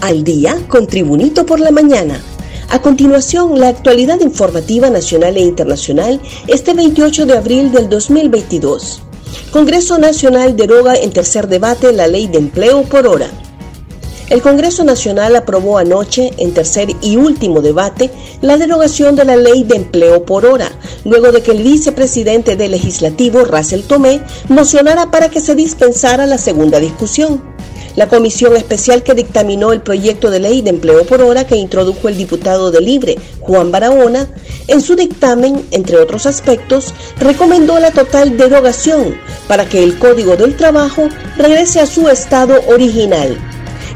al día con Tribunito por la mañana. A continuación, la actualidad informativa nacional e internacional este 28 de abril del 2022. Congreso Nacional deroga en tercer debate la ley de empleo por hora. El Congreso Nacional aprobó anoche, en tercer y último debate, la derogación de la ley de empleo por hora, luego de que el vicepresidente del legislativo, Russell Tomé, mocionara para que se dispensara la segunda discusión. La comisión especial que dictaminó el proyecto de ley de empleo por hora que introdujo el diputado de Libre, Juan Barahona, en su dictamen, entre otros aspectos, recomendó la total derogación para que el Código del Trabajo regrese a su estado original.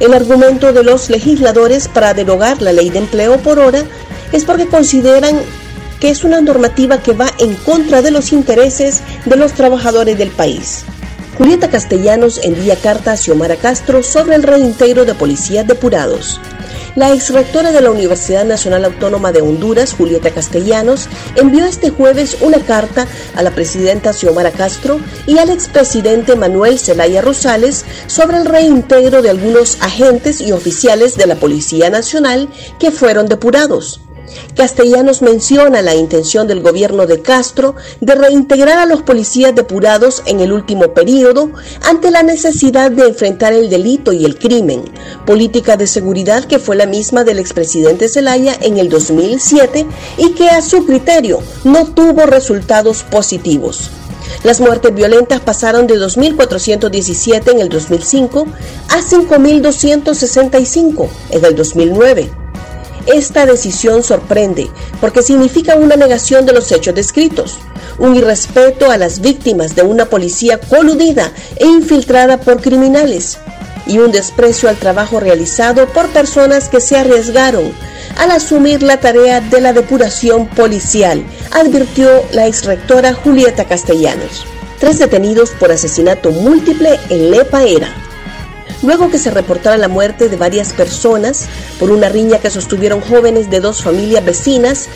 El argumento de los legisladores para derogar la ley de empleo por hora es porque consideran que es una normativa que va en contra de los intereses de los trabajadores del país. Julieta Castellanos envía carta a Xiomara Castro sobre el reintegro de policías depurados. La exrectora de la Universidad Nacional Autónoma de Honduras, Julieta Castellanos, envió este jueves una carta a la presidenta Xiomara Castro y al expresidente Manuel Zelaya Rosales sobre el reintegro de algunos agentes y oficiales de la Policía Nacional que fueron depurados. Castellanos menciona la intención del gobierno de Castro de reintegrar a los policías depurados en el último periodo ante la necesidad de enfrentar el delito y el crimen, política de seguridad que fue la misma del expresidente Zelaya en el 2007 y que a su criterio no tuvo resultados positivos. Las muertes violentas pasaron de 2.417 en el 2005 a 5.265 en el 2009 esta decisión sorprende porque significa una negación de los hechos descritos, un irrespeto a las víctimas de una policía coludida e infiltrada por criminales y un desprecio al trabajo realizado por personas que se arriesgaron al asumir la tarea de la depuración policial, advirtió la exrectora Julieta Castellanos. Tres detenidos por asesinato múltiple en Lepa Era luego que se reportara la muerte de varias personas por una riña que sostuvieron jóvenes de dos familias vecinas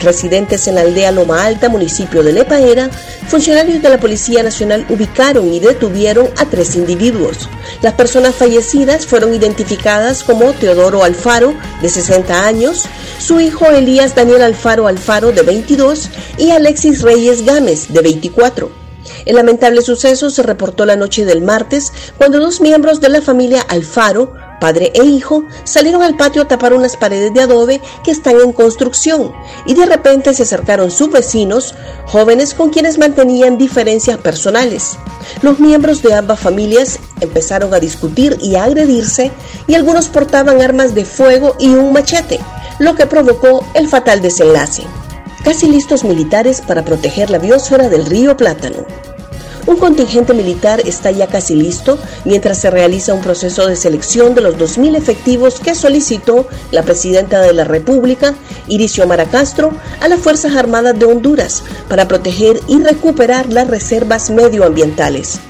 residentes en la aldea Loma Alta, municipio de Lepaera, funcionarios de la Policía Nacional ubicaron y detuvieron a tres individuos. Las personas fallecidas fueron identificadas como Teodoro Alfaro, de 60 años, su hijo Elías Daniel Alfaro Alfaro, de 22, y Alexis Reyes Gámez, de 24. El lamentable suceso se reportó la noche del martes cuando dos miembros de la familia Alfaro, padre e hijo, salieron al patio a tapar unas paredes de adobe que están en construcción y de repente se acercaron sus vecinos, jóvenes con quienes mantenían diferencias personales. Los miembros de ambas familias empezaron a discutir y a agredirse y algunos portaban armas de fuego y un machete, lo que provocó el fatal desenlace casi listos militares para proteger la biosfera del río Plátano. Un contingente militar está ya casi listo mientras se realiza un proceso de selección de los 2.000 efectivos que solicitó la presidenta de la República, Iricio Maracastro, a las Fuerzas Armadas de Honduras para proteger y recuperar las reservas medioambientales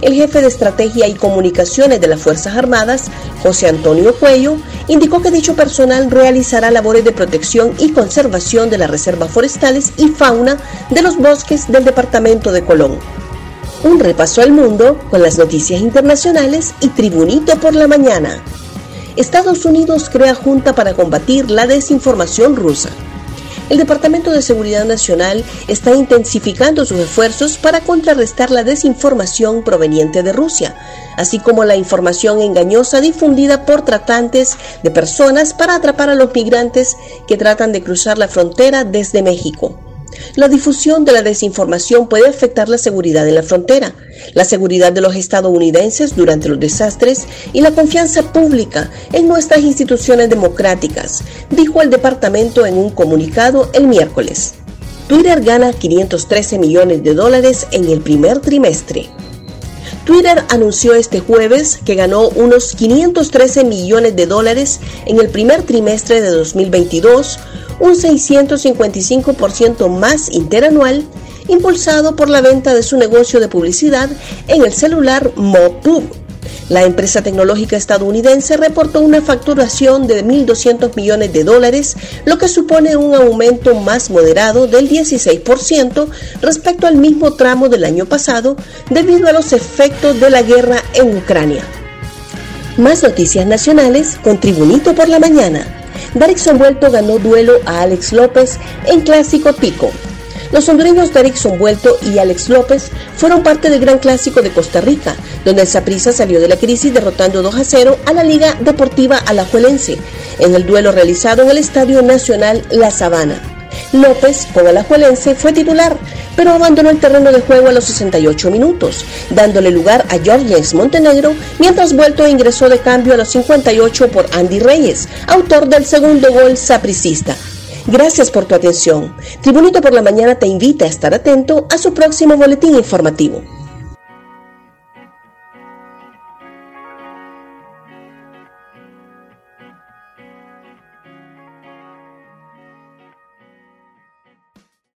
el jefe de Estrategia y Comunicaciones de las Fuerzas Armadas, José Antonio Cuello, indicó que dicho personal realizará labores de protección y conservación de las reservas forestales y fauna de los bosques del departamento de Colón. Un repaso al mundo con las noticias internacionales y Tribunito por la mañana. Estados Unidos crea junta para combatir la desinformación rusa. El Departamento de Seguridad Nacional está intensificando sus esfuerzos para contrarrestar la desinformación proveniente de Rusia, así como la información engañosa difundida por tratantes de personas para atrapar a los migrantes que tratan de cruzar la frontera desde México. La difusión de la desinformación puede afectar la seguridad en la frontera, la seguridad de los estadounidenses durante los desastres y la confianza pública en nuestras instituciones democráticas, dijo el departamento en un comunicado el miércoles. Twitter gana 513 millones de dólares en el primer trimestre. Twitter anunció este jueves que ganó unos 513 millones de dólares en el primer trimestre de 2022, un 655% más interanual, impulsado por la venta de su negocio de publicidad en el celular MoPub. La empresa tecnológica estadounidense reportó una facturación de 1.200 millones de dólares, lo que supone un aumento más moderado del 16% respecto al mismo tramo del año pasado debido a los efectos de la guerra en Ucrania. Más noticias nacionales con Tribunito por la mañana. Darixon Vuelto ganó duelo a Alex López en Clásico Pico. Los hondureños Darixon Vuelto y Alex López fueron parte del Gran Clásico de Costa Rica, donde el Saprissa salió de la crisis derrotando 2 a 0 a la Liga Deportiva Alajuelense en el duelo realizado en el Estadio Nacional La Sabana. López, con Alajuelense, fue titular, pero abandonó el terreno de juego a los 68 minutos, dándole lugar a Jorgens Montenegro, mientras Vuelto ingresó de cambio a los 58 por Andy Reyes, autor del segundo gol sapricista. Gracias por tu atención. Tribunito por la Mañana te invita a estar atento a su próximo boletín informativo.